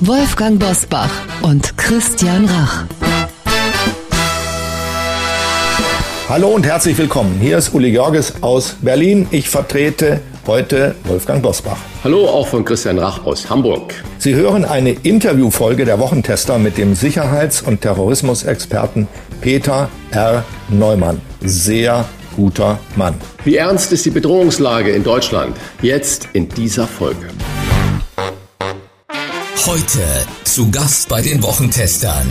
Wolfgang Bosbach und Christian Rach. Hallo und herzlich willkommen. Hier ist Uli Jorges aus Berlin. Ich vertrete heute Wolfgang Bosbach. Hallo auch von Christian Rach aus Hamburg. Sie hören eine Interviewfolge der Wochentester mit dem Sicherheits- und Terrorismusexperten Peter R. Neumann. Sehr guter Mann. Wie ernst ist die Bedrohungslage in Deutschland? Jetzt in dieser Folge. Heute zu Gast bei den Wochentestern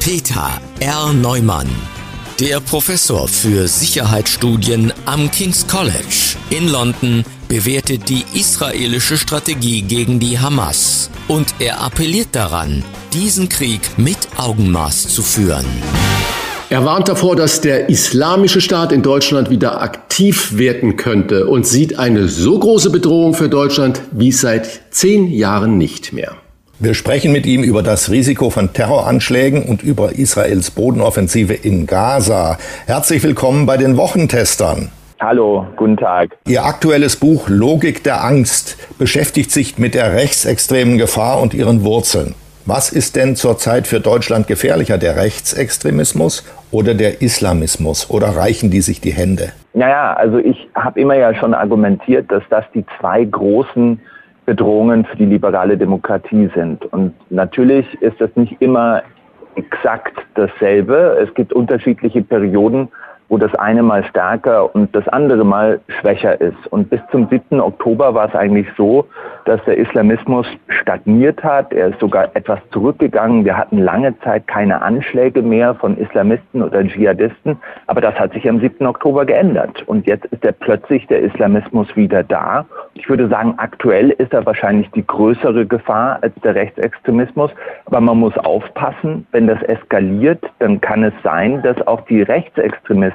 Peter R. Neumann, der Professor für Sicherheitsstudien am King's College in London bewertet die israelische Strategie gegen die Hamas und er appelliert daran, diesen Krieg mit Augenmaß zu führen. Er warnt davor, dass der islamische Staat in Deutschland wieder aktiv werden könnte und sieht eine so große Bedrohung für Deutschland wie seit zehn Jahren nicht mehr. Wir sprechen mit ihm über das Risiko von Terroranschlägen und über Israels Bodenoffensive in Gaza. Herzlich willkommen bei den Wochentestern. Hallo, guten Tag. Ihr aktuelles Buch Logik der Angst beschäftigt sich mit der rechtsextremen Gefahr und ihren Wurzeln. Was ist denn zurzeit für Deutschland gefährlicher, der Rechtsextremismus oder der Islamismus? Oder reichen die sich die Hände? Naja, also ich habe immer ja schon argumentiert, dass das die zwei großen Bedrohungen für die liberale Demokratie sind. Und natürlich ist das nicht immer exakt dasselbe. Es gibt unterschiedliche Perioden, wo das eine mal stärker und das andere mal schwächer ist. Und bis zum 7. Oktober war es eigentlich so, dass der Islamismus stagniert hat. Er ist sogar etwas zurückgegangen. Wir hatten lange Zeit keine Anschläge mehr von Islamisten oder Dschihadisten. Aber das hat sich am 7. Oktober geändert. Und jetzt ist er plötzlich der Islamismus wieder da. Ich würde sagen, aktuell ist er wahrscheinlich die größere Gefahr als der Rechtsextremismus. Aber man muss aufpassen, wenn das eskaliert, dann kann es sein, dass auch die Rechtsextremisten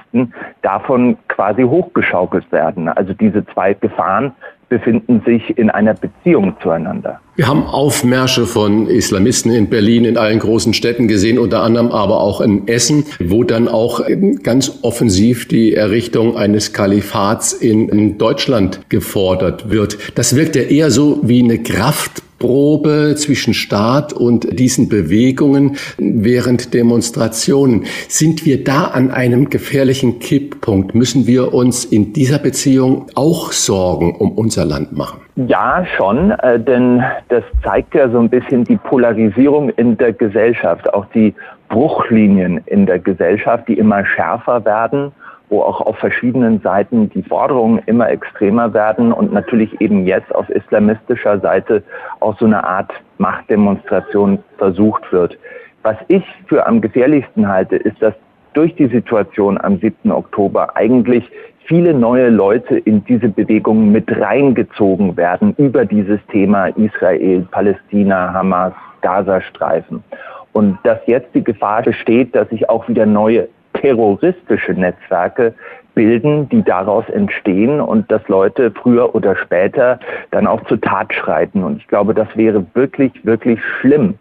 davon quasi hochgeschaukelt werden. Also diese zwei Gefahren befinden sich in einer Beziehung zueinander. Wir haben Aufmärsche von Islamisten in Berlin, in allen großen Städten gesehen, unter anderem aber auch in Essen, wo dann auch ganz offensiv die Errichtung eines Kalifats in Deutschland gefordert wird. Das wirkt ja eher so wie eine Kraft Probe zwischen Staat und diesen Bewegungen während Demonstrationen. Sind wir da an einem gefährlichen Kipppunkt? Müssen wir uns in dieser Beziehung auch Sorgen um unser Land machen? Ja, schon, äh, denn das zeigt ja so ein bisschen die Polarisierung in der Gesellschaft, auch die Bruchlinien in der Gesellschaft, die immer schärfer werden wo auch auf verschiedenen Seiten die Forderungen immer extremer werden und natürlich eben jetzt auf islamistischer Seite auch so eine Art Machtdemonstration versucht wird. Was ich für am gefährlichsten halte, ist, dass durch die Situation am 7. Oktober eigentlich viele neue Leute in diese Bewegung mit reingezogen werden über dieses Thema Israel, Palästina, Hamas, Gazastreifen. Und dass jetzt die Gefahr besteht, dass sich auch wieder neue terroristische Netzwerke bilden, die daraus entstehen und dass Leute früher oder später dann auch zur Tat schreiten. Und ich glaube, das wäre wirklich, wirklich schlimm,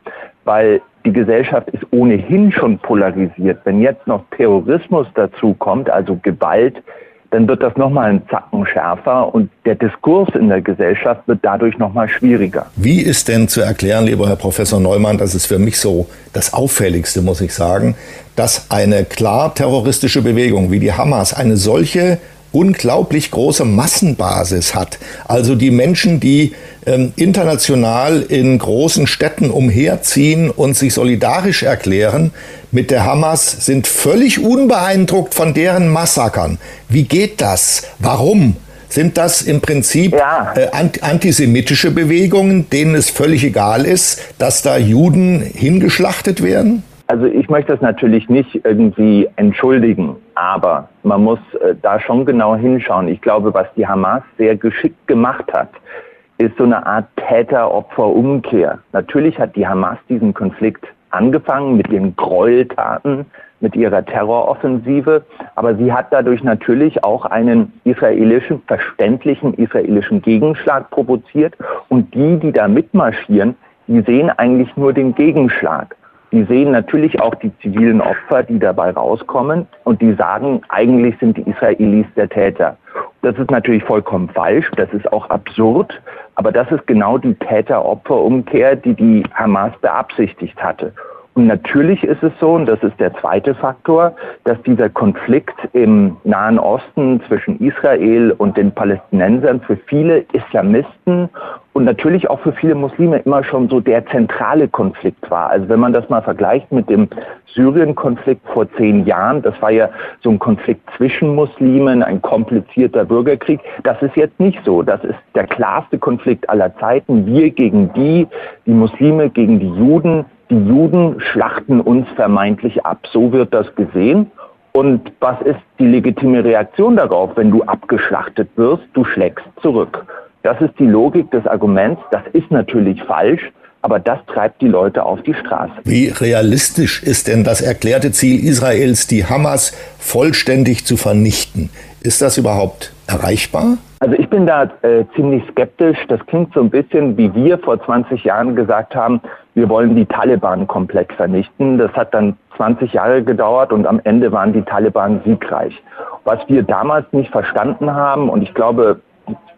weil die Gesellschaft ist ohnehin schon polarisiert. Wenn jetzt noch Terrorismus dazu kommt, also Gewalt, dann wird das nochmal ein Zacken schärfer und der Diskurs in der Gesellschaft wird dadurch nochmal schwieriger. Wie ist denn zu erklären, lieber Herr Professor Neumann, das ist für mich so das Auffälligste, muss ich sagen, dass eine klar terroristische Bewegung wie die Hamas eine solche unglaublich große Massenbasis hat. Also die Menschen, die ähm, international in großen Städten umherziehen und sich solidarisch erklären mit der Hamas, sind völlig unbeeindruckt von deren Massakern. Wie geht das? Warum? Sind das im Prinzip ja. äh, antisemitische Bewegungen, denen es völlig egal ist, dass da Juden hingeschlachtet werden? Also ich möchte das natürlich nicht irgendwie entschuldigen, aber man muss äh, da schon genau hinschauen. Ich glaube, was die Hamas sehr geschickt gemacht hat, ist so eine Art Täter-Opfer-Umkehr. Natürlich hat die Hamas diesen Konflikt angefangen mit ihren Gräueltaten, mit ihrer Terroroffensive, aber sie hat dadurch natürlich auch einen israelischen, verständlichen israelischen Gegenschlag provoziert und die, die da mitmarschieren, die sehen eigentlich nur den Gegenschlag. Die sehen natürlich auch die zivilen Opfer, die dabei rauskommen und die sagen, eigentlich sind die Israelis der Täter. Das ist natürlich vollkommen falsch, das ist auch absurd, aber das ist genau die Täter-Opfer-Umkehr, die die Hamas beabsichtigt hatte. Und natürlich ist es so, und das ist der zweite Faktor, dass dieser Konflikt im Nahen Osten zwischen Israel und den Palästinensern für viele Islamisten und natürlich auch für viele Muslime immer schon so der zentrale Konflikt war. Also wenn man das mal vergleicht mit dem Syrien-Konflikt vor zehn Jahren, das war ja so ein Konflikt zwischen Muslimen, ein komplizierter Bürgerkrieg. Das ist jetzt nicht so. Das ist der klarste Konflikt aller Zeiten. Wir gegen die, die Muslime gegen die Juden die Juden schlachten uns vermeintlich ab. So wird das gesehen. Und was ist die legitime Reaktion darauf, wenn du abgeschlachtet wirst? Du schlägst zurück. Das ist die Logik des Arguments. Das ist natürlich falsch, aber das treibt die Leute auf die Straße. Wie realistisch ist denn das erklärte Ziel Israels, die Hamas vollständig zu vernichten? Ist das überhaupt erreichbar? Also ich bin da äh, ziemlich skeptisch. Das klingt so ein bisschen, wie wir vor 20 Jahren gesagt haben, wir wollen die Taliban komplett vernichten. Das hat dann 20 Jahre gedauert und am Ende waren die Taliban siegreich. Was wir damals nicht verstanden haben, und ich glaube,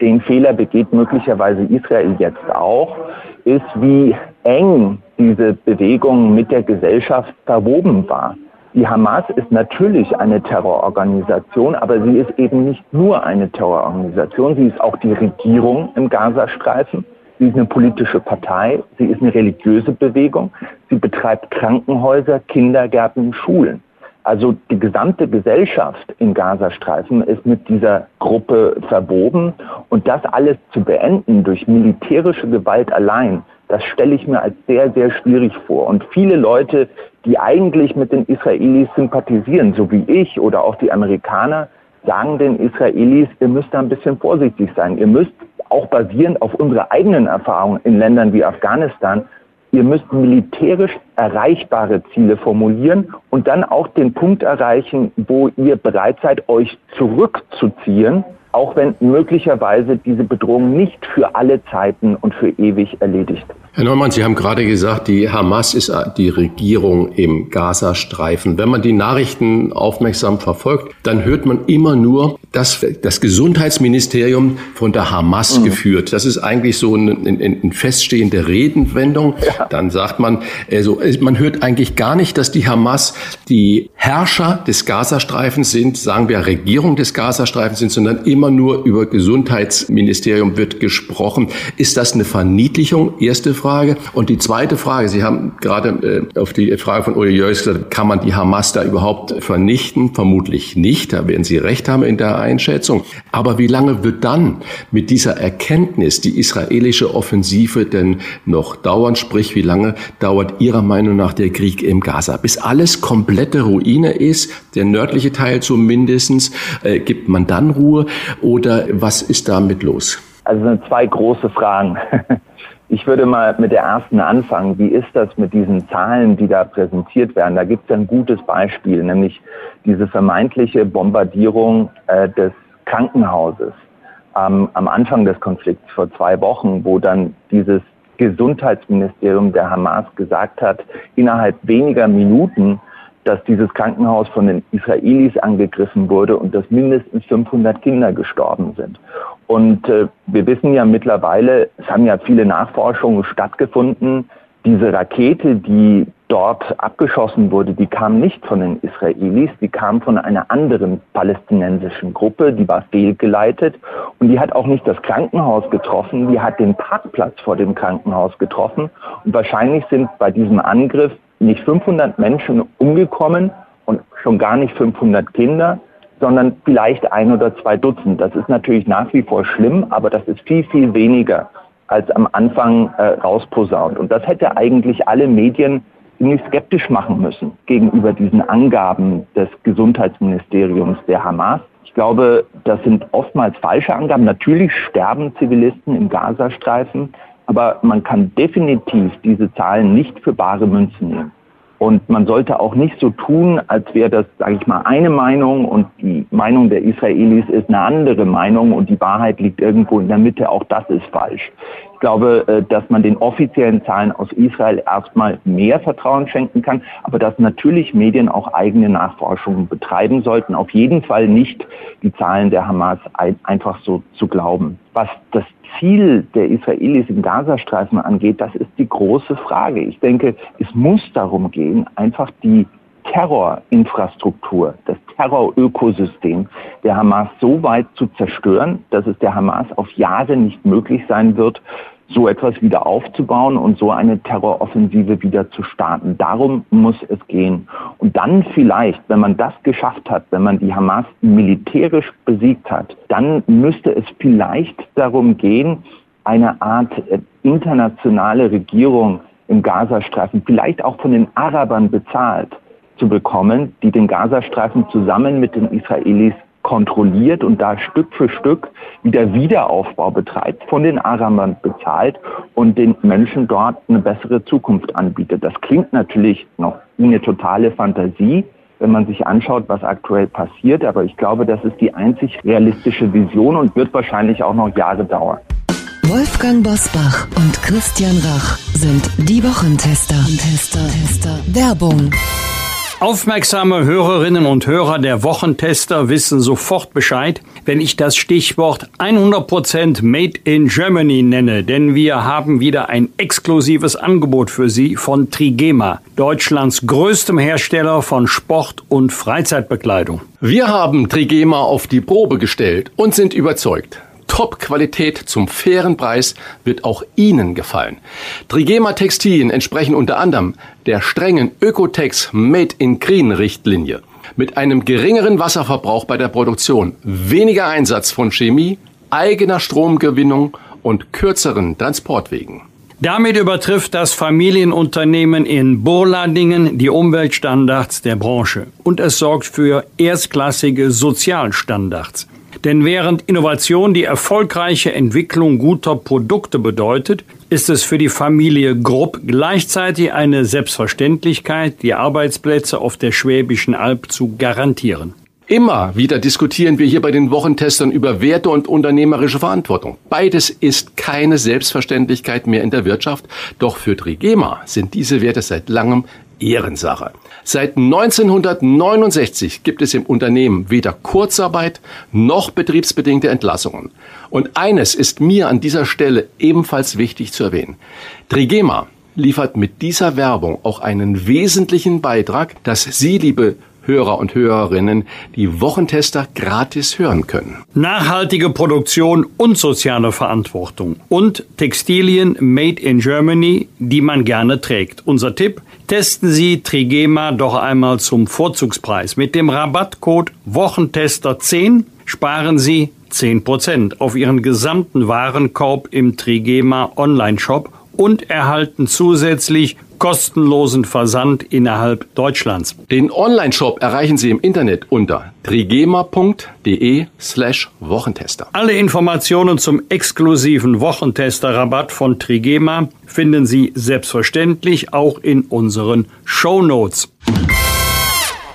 den Fehler begeht möglicherweise Israel jetzt auch, ist, wie eng diese Bewegung mit der Gesellschaft verwoben war. Die Hamas ist natürlich eine Terrororganisation, aber sie ist eben nicht nur eine Terrororganisation, sie ist auch die Regierung im Gazastreifen. Sie ist eine politische Partei, sie ist eine religiöse Bewegung, sie betreibt Krankenhäuser, Kindergärten, Schulen. Also die gesamte Gesellschaft im Gazastreifen ist mit dieser Gruppe verwoben und das alles zu beenden durch militärische Gewalt allein, das stelle ich mir als sehr, sehr schwierig vor. Und viele Leute, die eigentlich mit den Israelis sympathisieren, so wie ich oder auch die Amerikaner, sagen den Israelis, ihr müsst da ein bisschen vorsichtig sein. Ihr müsst auch basierend auf unserer eigenen Erfahrung in Ländern wie Afghanistan, ihr müsst militärisch erreichbare Ziele formulieren und dann auch den Punkt erreichen, wo ihr bereit seid, euch zurückzuziehen auch wenn möglicherweise diese Bedrohung nicht für alle Zeiten und für ewig erledigt ist. Herr Neumann, Sie haben gerade gesagt, die Hamas ist die Regierung im Gazastreifen. Wenn man die Nachrichten aufmerksam verfolgt, dann hört man immer nur, dass das Gesundheitsministerium von der Hamas mhm. geführt. Das ist eigentlich so eine, eine feststehende Redenwendung. Ja. Dann sagt man, also man hört eigentlich gar nicht, dass die Hamas die Herrscher des Gazastreifens sind, sagen wir Regierung des Gazastreifens sind, sondern immer nur über Gesundheitsministerium wird gesprochen. Ist das eine Verniedlichung? Erste Frage. Und die zweite Frage, Sie haben gerade äh, auf die Frage von Uli Jörs gesagt, kann man die Hamas da überhaupt vernichten? Vermutlich nicht. Da werden Sie recht haben in der Einschätzung. Aber wie lange wird dann mit dieser Erkenntnis die israelische Offensive denn noch dauern? Sprich, wie lange dauert Ihrer Meinung nach der Krieg im Gaza? Bis alles komplette Ruine ist, der nördliche Teil zumindestens, äh, gibt man dann Ruhe oder was ist damit los? Also sind zwei große Fragen. Ich würde mal mit der ersten anfangen. Wie ist das mit diesen Zahlen, die da präsentiert werden? Da gibt es ein gutes Beispiel, nämlich diese vermeintliche Bombardierung äh, des Krankenhauses ähm, am Anfang des Konflikts vor zwei Wochen, wo dann dieses Gesundheitsministerium der Hamas gesagt hat, innerhalb weniger Minuten, dass dieses Krankenhaus von den Israelis angegriffen wurde und dass mindestens 500 Kinder gestorben sind. Und äh, wir wissen ja mittlerweile, es haben ja viele Nachforschungen stattgefunden, diese Rakete, die dort abgeschossen wurde, die kam nicht von den Israelis, die kam von einer anderen palästinensischen Gruppe, die war fehlgeleitet und die hat auch nicht das Krankenhaus getroffen, die hat den Parkplatz vor dem Krankenhaus getroffen und wahrscheinlich sind bei diesem Angriff nicht 500 Menschen umgekommen und schon gar nicht 500 Kinder, sondern vielleicht ein oder zwei Dutzend. Das ist natürlich nach wie vor schlimm, aber das ist viel, viel weniger als am Anfang äh, rausposaunt. Und das hätte eigentlich alle Medien ziemlich skeptisch machen müssen gegenüber diesen Angaben des Gesundheitsministeriums der Hamas. Ich glaube, das sind oftmals falsche Angaben. Natürlich sterben Zivilisten im Gazastreifen, aber man kann definitiv diese Zahlen nicht für bare Münzen nehmen. Und man sollte auch nicht so tun, als wäre das, sage ich mal, eine Meinung und die Meinung der Israelis ist eine andere Meinung und die Wahrheit liegt irgendwo in der Mitte. Auch das ist falsch. Ich glaube, äh, dass man den offiziellen Zahlen aus Israel erstmal mehr Vertrauen schenken kann, aber dass natürlich Medien auch eigene Nachforschungen betreiben sollten. Auf jeden Fall nicht die Zahlen der Hamas einfach so zu glauben. Was das Ziel der Israelis im Gazastreifen angeht, das ist die große Frage. Ich denke, es muss darum gehen, einfach die Terrorinfrastruktur, das Terrorökosystem der Hamas so weit zu zerstören, dass es der Hamas auf Jahre nicht möglich sein wird, so etwas wieder aufzubauen und so eine Terroroffensive wieder zu starten. Darum muss es gehen. Und dann vielleicht, wenn man das geschafft hat, wenn man die Hamas militärisch besiegt hat, dann müsste es vielleicht darum gehen, eine Art äh, internationale Regierung im Gazastreifen, vielleicht auch von den Arabern bezahlt, zu bekommen, die den Gazastreifen zusammen mit den Israelis kontrolliert und da Stück für Stück wieder Wiederaufbau betreibt, von den Arabern bezahlt und den Menschen dort eine bessere Zukunft anbietet. Das klingt natürlich noch wie eine totale Fantasie, wenn man sich anschaut, was aktuell passiert, aber ich glaube, das ist die einzig realistische Vision und wird wahrscheinlich auch noch Jahre dauern. Wolfgang Bosbach und Christian Rach sind die Wochentester. Tester. Tester. Werbung. Aufmerksame Hörerinnen und Hörer der Wochentester wissen sofort Bescheid, wenn ich das Stichwort 100% Made in Germany nenne, denn wir haben wieder ein exklusives Angebot für Sie von Trigema, Deutschlands größtem Hersteller von Sport- und Freizeitbekleidung. Wir haben Trigema auf die Probe gestellt und sind überzeugt. Top-Qualität zum fairen Preis wird auch Ihnen gefallen. Trigema Textilien entsprechen unter anderem der strengen Ökotex Made in Green Richtlinie. Mit einem geringeren Wasserverbrauch bei der Produktion, weniger Einsatz von Chemie, eigener Stromgewinnung und kürzeren Transportwegen. Damit übertrifft das Familienunternehmen in Burladingen die Umweltstandards der Branche und es sorgt für erstklassige Sozialstandards. Denn während Innovation die erfolgreiche Entwicklung guter Produkte bedeutet, ist es für die Familie Grupp gleichzeitig eine Selbstverständlichkeit, die Arbeitsplätze auf der Schwäbischen Alb zu garantieren. Immer wieder diskutieren wir hier bei den Wochentestern über Werte und unternehmerische Verantwortung. Beides ist keine Selbstverständlichkeit mehr in der Wirtschaft, doch für Trigema sind diese Werte seit langem Ehrensache. Seit 1969 gibt es im Unternehmen weder Kurzarbeit noch betriebsbedingte Entlassungen. Und eines ist mir an dieser Stelle ebenfalls wichtig zu erwähnen. Trigema liefert mit dieser Werbung auch einen wesentlichen Beitrag, dass Sie, liebe Hörer und Hörerinnen die Wochentester gratis hören können. Nachhaltige Produktion und soziale Verantwortung und Textilien made in Germany, die man gerne trägt. Unser Tipp, testen Sie Trigema doch einmal zum Vorzugspreis. Mit dem Rabattcode Wochentester10 sparen Sie 10% auf Ihren gesamten Warenkorb im Trigema Online-Shop und erhalten zusätzlich kostenlosen Versand innerhalb Deutschlands. Den Online-Shop erreichen Sie im Internet unter trigema.de slash Wochentester. Alle Informationen zum exklusiven Wochentester-Rabatt von Trigema finden Sie selbstverständlich auch in unseren Show Notes.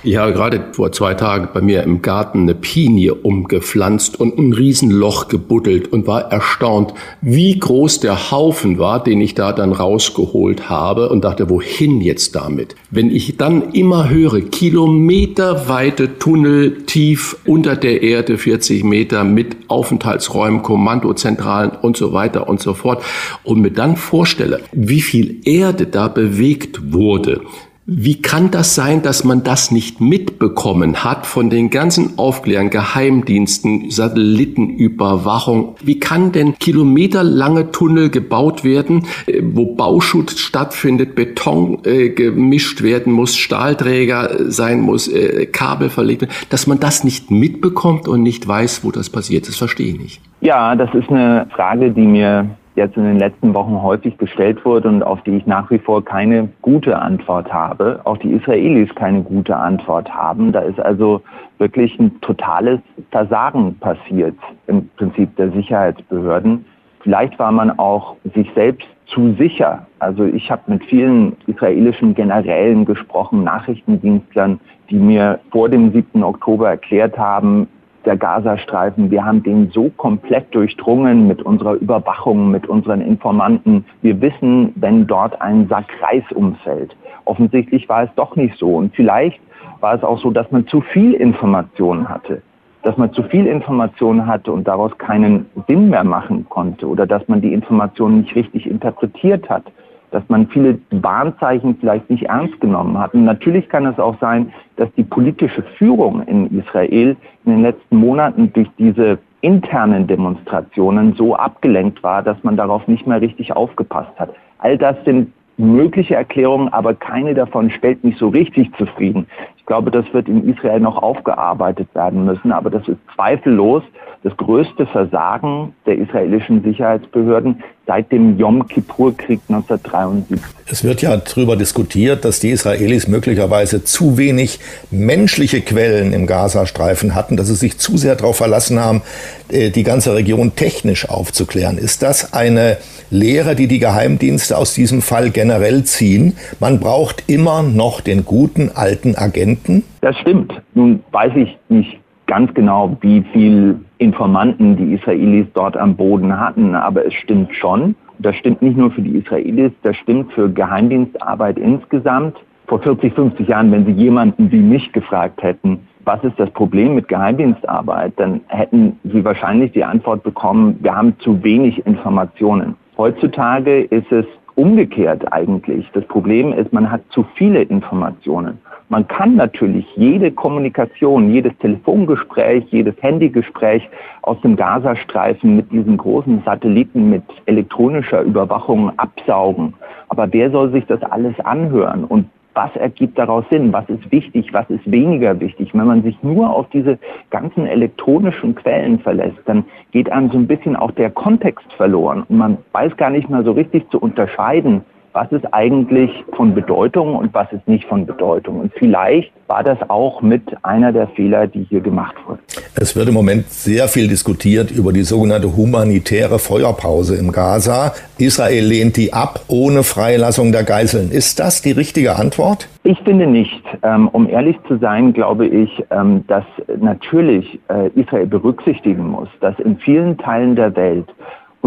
Ich habe gerade vor zwei Tagen bei mir im Garten eine Pinie umgepflanzt und ein Riesenloch gebuddelt und war erstaunt, wie groß der Haufen war, den ich da dann rausgeholt habe und dachte, wohin jetzt damit? Wenn ich dann immer höre, kilometerweite Tunnel tief unter der Erde, 40 Meter mit Aufenthaltsräumen, Kommandozentralen und so weiter und so fort und mir dann vorstelle, wie viel Erde da bewegt wurde, wie kann das sein, dass man das nicht mitbekommen hat von den ganzen Aufklärern, Geheimdiensten, Satellitenüberwachung? Wie kann denn kilometerlange Tunnel gebaut werden, äh, wo Bauschutz stattfindet, Beton äh, gemischt werden muss, Stahlträger äh, sein muss, äh, Kabel verlegt werden, dass man das nicht mitbekommt und nicht weiß, wo das passiert? Das verstehe ich nicht. Ja, das ist eine Frage, die mir jetzt in den letzten Wochen häufig gestellt wurde und auf die ich nach wie vor keine gute Antwort habe. Auch die Israelis keine gute Antwort haben. Da ist also wirklich ein totales Versagen passiert im Prinzip der Sicherheitsbehörden. Vielleicht war man auch sich selbst zu sicher. Also ich habe mit vielen israelischen Generälen gesprochen, Nachrichtendienstlern, die mir vor dem 7. Oktober erklärt haben, der Gazastreifen. Wir haben den so komplett durchdrungen mit unserer Überwachung, mit unseren Informanten. Wir wissen, wenn dort ein Sack Reis umfällt. Offensichtlich war es doch nicht so. Und vielleicht war es auch so, dass man zu viel Informationen hatte. Dass man zu viel Informationen hatte und daraus keinen Sinn mehr machen konnte oder dass man die Informationen nicht richtig interpretiert hat dass man viele Warnzeichen vielleicht nicht ernst genommen hat. Und natürlich kann es auch sein, dass die politische Führung in Israel in den letzten Monaten durch diese internen Demonstrationen so abgelenkt war, dass man darauf nicht mehr richtig aufgepasst hat. All das sind mögliche Erklärungen, aber keine davon stellt mich so richtig zufrieden. Ich glaube, das wird in Israel noch aufgearbeitet werden müssen, aber das ist zweifellos das größte Versagen der israelischen Sicherheitsbehörden seit dem Yom Kippur-Krieg 1973. Es wird ja darüber diskutiert, dass die Israelis möglicherweise zu wenig menschliche Quellen im Gazastreifen hatten, dass sie sich zu sehr darauf verlassen haben, äh, die ganze Region technisch aufzuklären. Ist das eine Lehre, die die Geheimdienste aus diesem Fall generell ziehen? Man braucht immer noch den guten alten Agenten? Das stimmt. Nun weiß ich nicht ganz genau, wie viel Informanten die Israelis dort am Boden hatten, aber es stimmt schon. Das stimmt nicht nur für die Israelis, das stimmt für Geheimdienstarbeit insgesamt. Vor 40, 50 Jahren, wenn Sie jemanden wie mich gefragt hätten, was ist das Problem mit Geheimdienstarbeit, dann hätten Sie wahrscheinlich die Antwort bekommen, wir haben zu wenig Informationen. Heutzutage ist es umgekehrt eigentlich. Das Problem ist, man hat zu viele Informationen. Man kann natürlich jede Kommunikation, jedes Telefongespräch, jedes Handygespräch aus dem Gazastreifen mit diesen großen Satelliten mit elektronischer Überwachung absaugen. Aber wer soll sich das alles anhören? Und was ergibt daraus Sinn, was ist wichtig, was ist weniger wichtig. Wenn man sich nur auf diese ganzen elektronischen Quellen verlässt, dann geht einem so ein bisschen auch der Kontext verloren und man weiß gar nicht mehr so richtig zu unterscheiden, was ist eigentlich von Bedeutung und was ist nicht von Bedeutung. Und vielleicht war das auch mit einer der Fehler, die hier gemacht wurden. Es wird im Moment sehr viel diskutiert über die sogenannte humanitäre Feuerpause im Gaza. Israel lehnt die ab ohne Freilassung der Geiseln. Ist das die richtige Antwort? Ich finde nicht. Ähm, um ehrlich zu sein, glaube ich, ähm, dass natürlich äh, Israel berücksichtigen muss, dass in vielen Teilen der Welt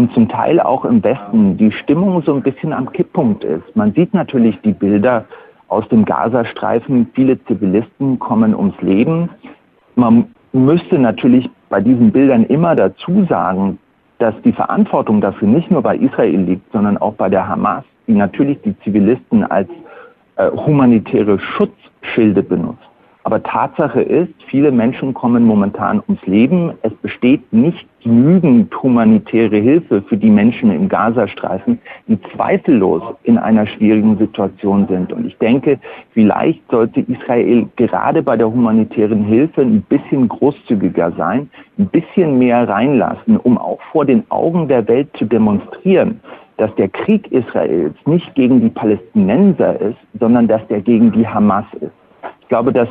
und zum Teil auch im Westen die Stimmung so ein bisschen am Kipppunkt ist. Man sieht natürlich die Bilder aus dem Gazastreifen. Viele Zivilisten kommen ums Leben. Man müsste natürlich bei diesen Bildern immer dazu sagen, dass die Verantwortung dafür nicht nur bei Israel liegt, sondern auch bei der Hamas, die natürlich die Zivilisten als äh, humanitäre Schutzschilde benutzt. Aber Tatsache ist, viele Menschen kommen momentan ums Leben. Es besteht nicht genügend humanitäre Hilfe für die Menschen im Gazastreifen, die zweifellos in einer schwierigen Situation sind. Und ich denke, vielleicht sollte Israel gerade bei der humanitären Hilfe ein bisschen großzügiger sein, ein bisschen mehr reinlassen, um auch vor den Augen der Welt zu demonstrieren, dass der Krieg Israels nicht gegen die Palästinenser ist, sondern dass der gegen die Hamas ist. Ich glaube, dass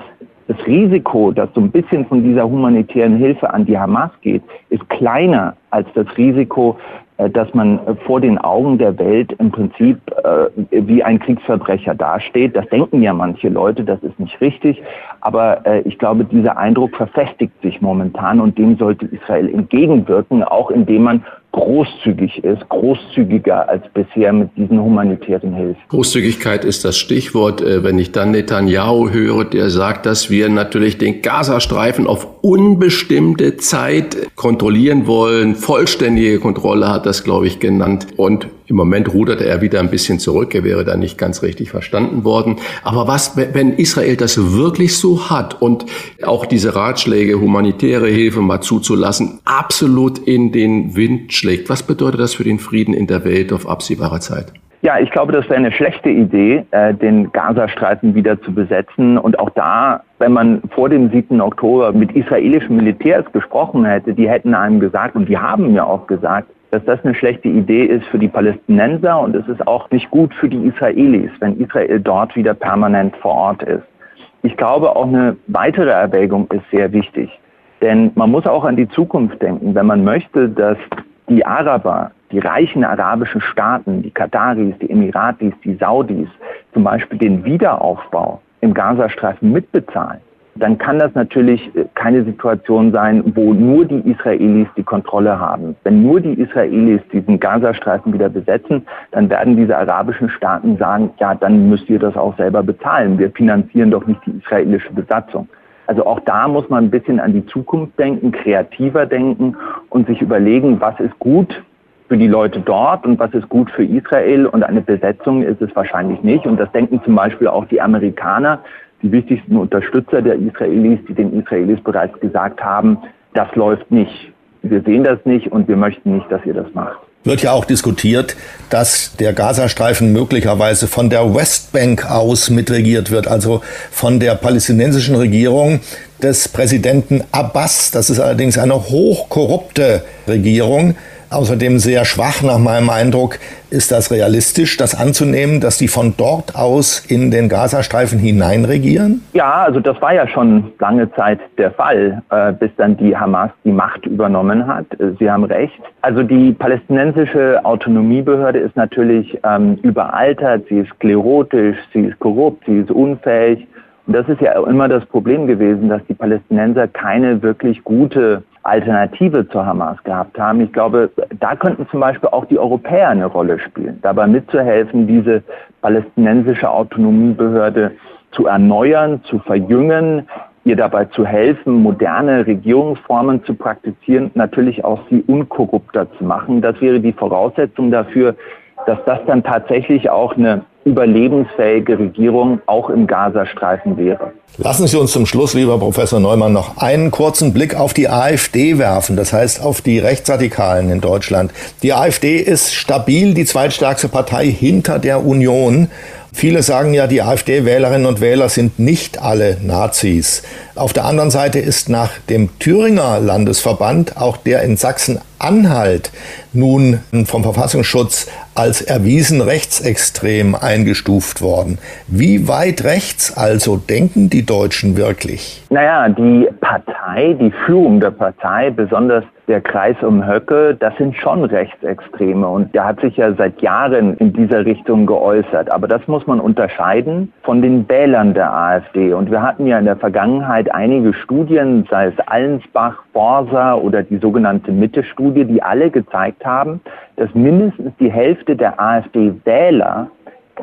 das Risiko, dass so ein bisschen von dieser humanitären Hilfe an die Hamas geht, ist kleiner als das Risiko, äh, dass man äh, vor den Augen der Welt im Prinzip äh, wie ein Kriegsverbrecher dasteht. Das denken ja manche Leute, das ist nicht richtig. Aber ich glaube, dieser Eindruck verfestigt sich momentan und dem sollte Israel entgegenwirken, auch indem man großzügig ist, großzügiger als bisher mit diesen humanitären Hilfen. Großzügigkeit ist das Stichwort. Äh, wenn ich dann Netanyahu höre, der sagt, dass wir natürlich den Gazastreifen auf unbestimmte Zeit kontrollieren wollen. Vollständige Kontrolle hat das, glaube ich, genannt. Und im Moment ruderte er wieder ein bisschen zurück. Er wäre da nicht ganz richtig verstanden worden. Aber was, wenn Israel das wirklich so hat und auch diese Ratschläge, humanitäre Hilfe mal zuzulassen, absolut in den Wind schlägt, was bedeutet das für den Frieden in der Welt auf absehbare Zeit? Ja, ich glaube, das wäre eine schlechte Idee, äh, den Gazastreifen wieder zu besetzen. Und auch da, wenn man vor dem 7. Oktober mit israelischen Militärs gesprochen hätte, die hätten einem gesagt, und die haben mir auch gesagt, dass das eine schlechte Idee ist für die Palästinenser und es ist auch nicht gut für die Israelis, wenn Israel dort wieder permanent vor Ort ist. Ich glaube, auch eine weitere Erwägung ist sehr wichtig. Denn man muss auch an die Zukunft denken. Wenn man möchte, dass die Araber, die reichen arabischen Staaten, die Kataris, die Emiratis, die Saudis zum Beispiel den Wiederaufbau im Gazastreifen mitbezahlen, dann kann das natürlich äh, keine Situation sein, wo nur die Israelis die Kontrolle haben. Wenn nur die Israelis diesen Gazastreifen wieder besetzen, dann werden diese arabischen Staaten sagen, ja, dann müsst ihr das auch selber bezahlen. Wir finanzieren doch nicht die israelische Besatzung. Also auch da muss man ein bisschen an die Zukunft denken, kreativer denken und sich überlegen, was ist gut für die Leute dort und was ist gut für Israel und eine Besetzung ist es wahrscheinlich nicht. Und das denken zum Beispiel auch die Amerikaner, die wichtigsten Unterstützer der Israelis, die den Israelis bereits gesagt haben, das läuft nicht. Wir sehen das nicht und wir möchten nicht, dass ihr das macht. Wird ja auch diskutiert, dass der Gazastreifen möglicherweise von der Westbank aus mitregiert wird, also von der palästinensischen Regierung des Präsidenten Abbas. Das ist allerdings eine hochkorrupte Regierung außerdem sehr schwach nach meinem Eindruck. Ist das realistisch, das anzunehmen, dass die von dort aus in den Gazastreifen hineinregieren? Ja, also das war ja schon lange Zeit der Fall, äh, bis dann die Hamas die Macht übernommen hat. Äh, Sie haben recht. Also die palästinensische Autonomiebehörde ist natürlich ähm, überaltert, sie ist sklerotisch, sie ist korrupt, sie ist unfähig. Und das ist ja immer das Problem gewesen, dass die Palästinenser keine wirklich gute Alternative zur Hamas gehabt haben. Ich glaube, da könnten zum Beispiel auch die Europäer eine Rolle spielen, dabei mitzuhelfen, diese palästinensische Autonomiebehörde zu erneuern, zu verjüngen, ihr dabei zu helfen, moderne Regierungsformen zu praktizieren, natürlich auch sie unkorrupter zu machen. Das wäre die Voraussetzung dafür, dass das dann tatsächlich auch eine überlebensfähige Regierung auch im Gazastreifen wäre. Lassen Sie uns zum Schluss, lieber Professor Neumann, noch einen kurzen Blick auf die AfD werfen, das heißt auf die Rechtsradikalen in Deutschland. Die AfD ist stabil die zweitstärkste Partei hinter der Union. Viele sagen ja, die AfD-Wählerinnen und Wähler sind nicht alle Nazis. Auf der anderen Seite ist nach dem Thüringer Landesverband auch der in Sachsen-Anhalt nun vom Verfassungsschutz als erwiesen rechtsextrem eingestuft worden. Wie weit rechts also denken die Deutschen wirklich? Naja, die Partei, die Führung der Partei, besonders der Kreis um Höcke, das sind schon Rechtsextreme und der hat sich ja seit Jahren in dieser Richtung geäußert. Aber das muss man unterscheiden von den Wählern der AfD. Und wir hatten ja in der Vergangenheit einige Studien, sei es Allensbach, Borsa oder die sogenannte Mitte-Studie, die alle gezeigt haben, dass mindestens die Hälfte der AfD-Wähler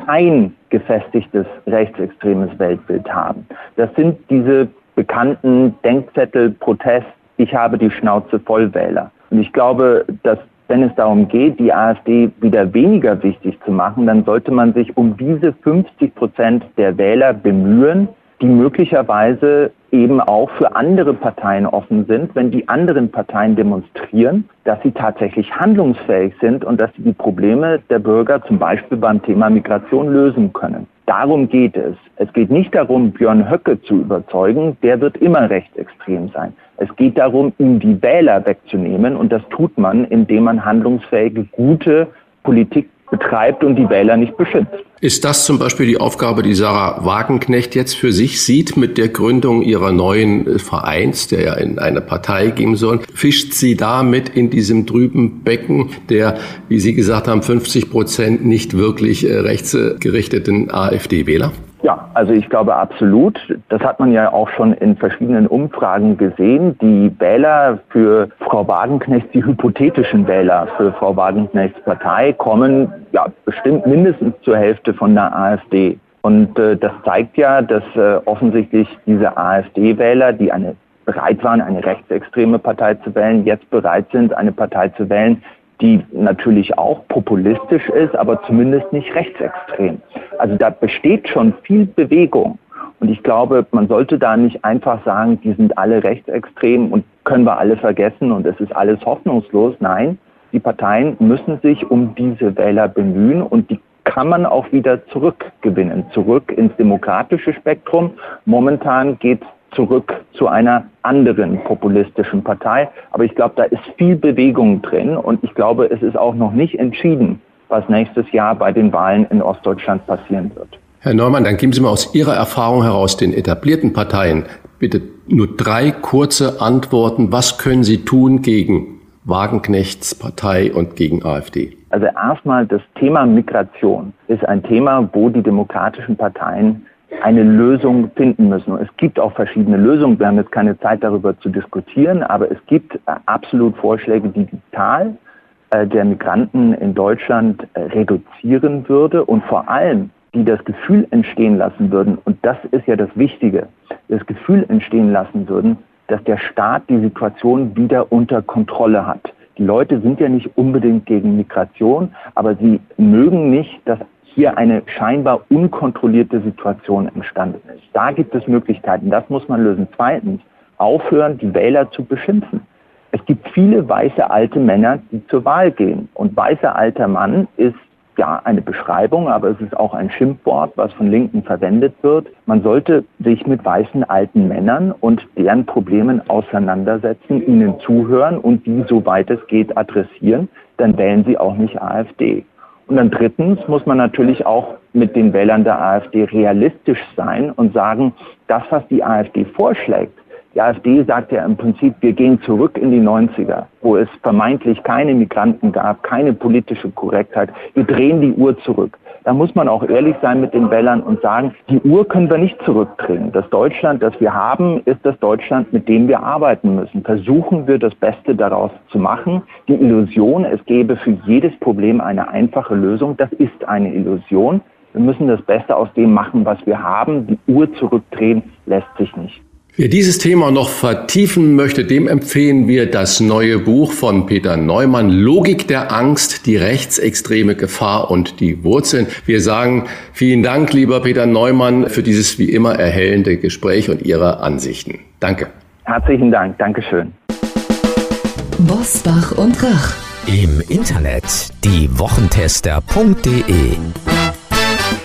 kein gefestigtes rechtsextremes Weltbild haben. Das sind diese bekannten Denkzettel, Protest, ich habe die Schnauze voll Wähler. Und ich glaube, dass wenn es darum geht, die AfD wieder weniger wichtig zu machen, dann sollte man sich um diese 50 Prozent der Wähler bemühen, die möglicherweise eben auch für andere Parteien offen sind, wenn die anderen Parteien demonstrieren, dass sie tatsächlich handlungsfähig sind und dass sie die Probleme der Bürger zum Beispiel beim Thema Migration lösen können. Darum geht es. Es geht nicht darum, Björn Höcke zu überzeugen, der wird immer rechtsextrem sein. Es geht darum, ihm die Wähler wegzunehmen und das tut man, indem man handlungsfähige, gute Politik betreibt und die Wähler nicht beschützt. Ist das zum Beispiel die Aufgabe, die Sarah Wagenknecht jetzt für sich sieht mit der Gründung ihrer neuen Vereins, der ja in eine Partei gehen soll? Fischt sie damit in diesem trüben Becken der, wie Sie gesagt haben, 50 Prozent nicht wirklich äh, rechtsgerichteten AfD-Wähler? Ja, also ich glaube absolut. Das hat man ja auch schon in verschiedenen Umfragen gesehen. Die Wähler für Frau Wagenknecht, die hypothetischen Wähler für Frau Wagenknechts Partei kommen ja bestimmt mindestens zur Hälfte von der AfD. Und äh, das zeigt ja, dass äh, offensichtlich diese AfD-Wähler, die eine bereit waren, eine rechtsextreme Partei zu wählen, jetzt bereit sind, eine Partei zu wählen, die natürlich auch populistisch ist, aber zumindest nicht rechtsextrem. Also da besteht schon viel Bewegung. Und ich glaube, man sollte da nicht einfach sagen, die sind alle rechtsextrem und können wir alle vergessen und es ist alles hoffnungslos. Nein, die Parteien müssen sich um diese Wähler bemühen und die kann man auch wieder zurückgewinnen, zurück ins demokratische Spektrum. Momentan geht zurück zu einer anderen populistischen Partei. Aber ich glaube, da ist viel Bewegung drin und ich glaube, es ist auch noch nicht entschieden, was nächstes Jahr bei den Wahlen in Ostdeutschland passieren wird. Herr Neumann, dann geben Sie mal aus Ihrer Erfahrung heraus den etablierten Parteien bitte nur drei kurze Antworten. Was können Sie tun gegen Wagenknechts Partei und gegen AfD? Also erstmal das Thema Migration ist ein Thema, wo die demokratischen Parteien eine Lösung finden müssen. Und es gibt auch verschiedene Lösungen. Wir haben jetzt keine Zeit darüber zu diskutieren, aber es gibt äh, absolut Vorschläge, die die Zahl äh, der Migranten in Deutschland äh, reduzieren würde und vor allem die das Gefühl entstehen lassen würden, und das ist ja das Wichtige, das Gefühl entstehen lassen würden, dass der Staat die Situation wieder unter Kontrolle hat. Die Leute sind ja nicht unbedingt gegen Migration, aber sie mögen nicht, dass hier eine scheinbar unkontrollierte Situation entstanden ist. Da gibt es Möglichkeiten, das muss man lösen. Zweitens, aufhören, die Wähler zu beschimpfen. Es gibt viele weiße alte Männer, die zur Wahl gehen. Und weißer alter Mann ist ja eine Beschreibung, aber es ist auch ein Schimpfwort, was von Linken verwendet wird. Man sollte sich mit weißen alten Männern und deren Problemen auseinandersetzen, ihnen zuhören und die, soweit es geht, adressieren. Dann wählen sie auch nicht AfD. Und dann drittens muss man natürlich auch mit den Wählern der AfD realistisch sein und sagen, das, was die AfD vorschlägt, die AfD sagt ja im Prinzip, wir gehen zurück in die 90er, wo es vermeintlich keine Migranten gab, keine politische Korrektheit. Wir drehen die Uhr zurück. Da muss man auch ehrlich sein mit den Wählern und sagen, die Uhr können wir nicht zurückdrehen. Das Deutschland, das wir haben, ist das Deutschland, mit dem wir arbeiten müssen. Versuchen wir das Beste daraus zu machen. Die Illusion, es gäbe für jedes Problem eine einfache Lösung, das ist eine Illusion. Wir müssen das Beste aus dem machen, was wir haben. Die Uhr zurückdrehen lässt sich nicht. Wer dieses Thema noch vertiefen möchte, dem empfehlen wir das neue Buch von Peter Neumann, Logik der Angst, die rechtsextreme Gefahr und die Wurzeln. Wir sagen vielen Dank, lieber Peter Neumann, für dieses wie immer erhellende Gespräch und Ihre Ansichten. Danke. Herzlichen Dank. Dankeschön. Bosbach und Rach. Im Internet diewochentester.de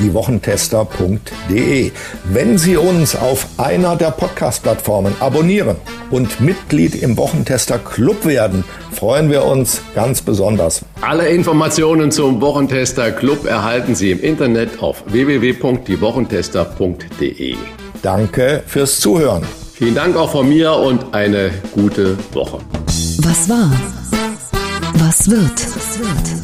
diewochentester.de. Wenn Sie uns auf einer der Podcast-Plattformen abonnieren und Mitglied im Wochentester Club werden, freuen wir uns ganz besonders. Alle Informationen zum Wochentester Club erhalten Sie im Internet auf www.diewochentester.de. Danke fürs Zuhören. Vielen Dank auch von mir und eine gute Woche. Was war? Was wird? Was wird?